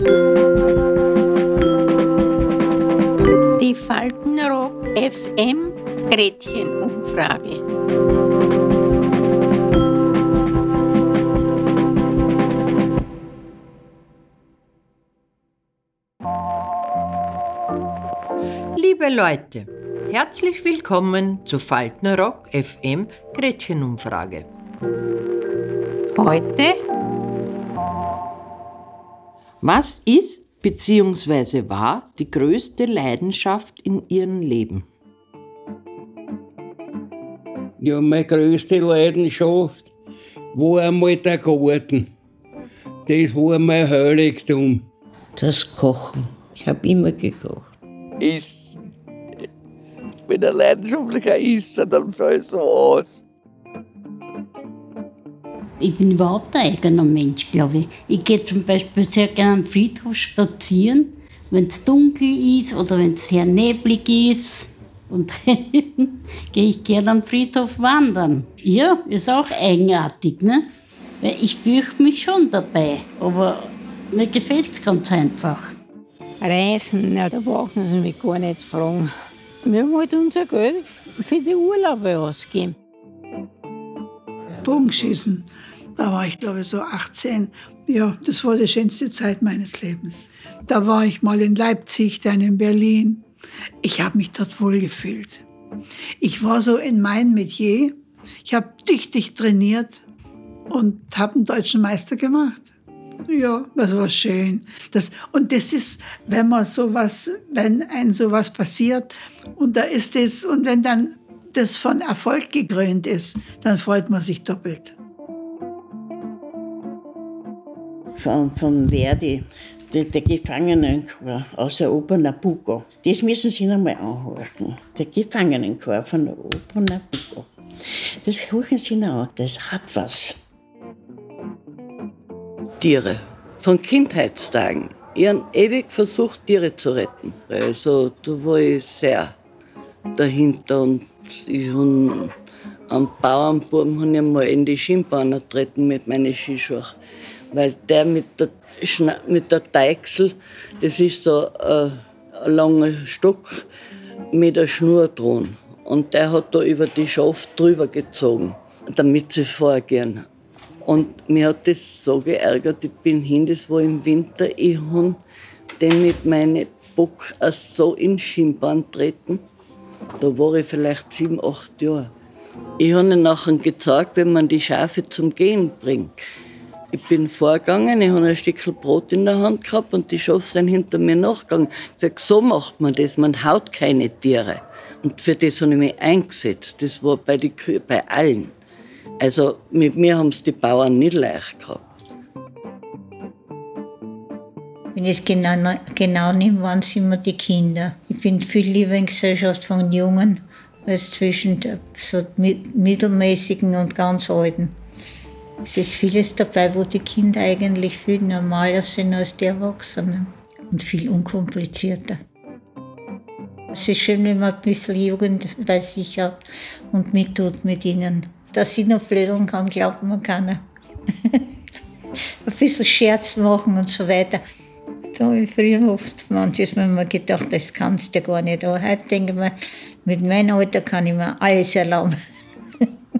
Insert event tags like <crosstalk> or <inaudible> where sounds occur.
Die Faltenrock FM Gretchenumfrage. Liebe Leute, herzlich willkommen zu Faltenrock FM Gretchenumfrage. Heute Was ist bzw. war die größte Leidenschaft in Ihrem Leben? Ja, meine größte Leidenschaft war einmal der Garten. Das war mein Heiligtum. Das Kochen. Ich habe immer gekocht. Essen. Wenn ein leidenschaftlicher Esser, dann fällt so aus. Ich bin überhaupt ein eigener Mensch, glaube ich. Ich gehe zum Beispiel sehr gerne am Friedhof spazieren, wenn es dunkel ist oder wenn es sehr neblig ist. Und <laughs> dann gehe ich gerne am Friedhof wandern. Ja, ist auch eigenartig, ne? Weil ich fürchte mich schon dabei, aber mir gefällt es ganz einfach. Reisen, ja, da brauchen Sie mich gar nicht fragen. Wir haben halt unser Geld für die Urlaube ausgeben. Bogenschießen. Da war ich, glaube ich, so 18. Ja, das war die schönste Zeit meines Lebens. Da war ich mal in Leipzig, dann in Berlin. Ich habe mich dort wohlgefühlt. Ich war so in meinem Metier. Ich habe dichtig trainiert und habe einen deutschen Meister gemacht. Ja, das war schön. Das, und das ist, wenn man sowas, wenn ein sowas passiert und da ist es, und wenn dann das von Erfolg gekrönt ist, dann freut man sich doppelt. Von, von Verdi, der, der Gefangenenchor aus der Oper Nabucco. Das müssen Sie noch mal anhören. Der Gefangenenchor von der Oper Nabucco. Das hören Sie noch. Das hat was. Tiere. Von Kindheitstagen. Ich habe ewig versucht, Tiere zu retten. Also da war ich sehr dahinter und ich habe einen Bauernbuben hab ich mal in die Schienbahn getreten mit meinen Skischuhen. Weil der mit der, Schna mit der Deichsel, das ist so ein, ein langer Stock mit einer Schnur dran. Und der hat da über die Schaft drüber gezogen, damit sie vorgehen. Und mir hat das so geärgert, ich bin hin, das war im Winter, ich habe den mit meinen Bock so in Schienbahn treten. Da war ich vielleicht sieben, acht Jahre. Ich habe ihnen nachher gezeigt, wenn man die Schafe zum Gehen bringt. Ich bin vorgegangen, ich habe ein Stück Brot in der Hand gehabt und die Schafe sind hinter mir nachgegangen. Ich sage, so macht man das, man haut keine Tiere. Und für das habe ich mich eingesetzt. Das war bei den Kühen, bei allen. Also mit mir haben es die Bauern nicht leicht gehabt. Wenn ich es genau, genau nehme, waren es immer die Kinder. Ich bin viel lieber in Gesellschaft von Jungen als zwischen so mittelmäßigen und ganz alten. Es ist vieles dabei, wo die Kinder eigentlich viel normaler sind als die Erwachsenen und viel unkomplizierter. Es ist schön, wenn man ein bisschen Jugend bei sich hat und mittut mit ihnen. Dass ich noch blödeln kann, glaubt man keiner. <laughs> ein bisschen Scherz machen und so weiter. Da habe ich früher oft manches Mal gedacht, das kannst du gar nicht. Aber heute denke ich mir, mit meinem Alter kann ich mir alles erlauben. <laughs>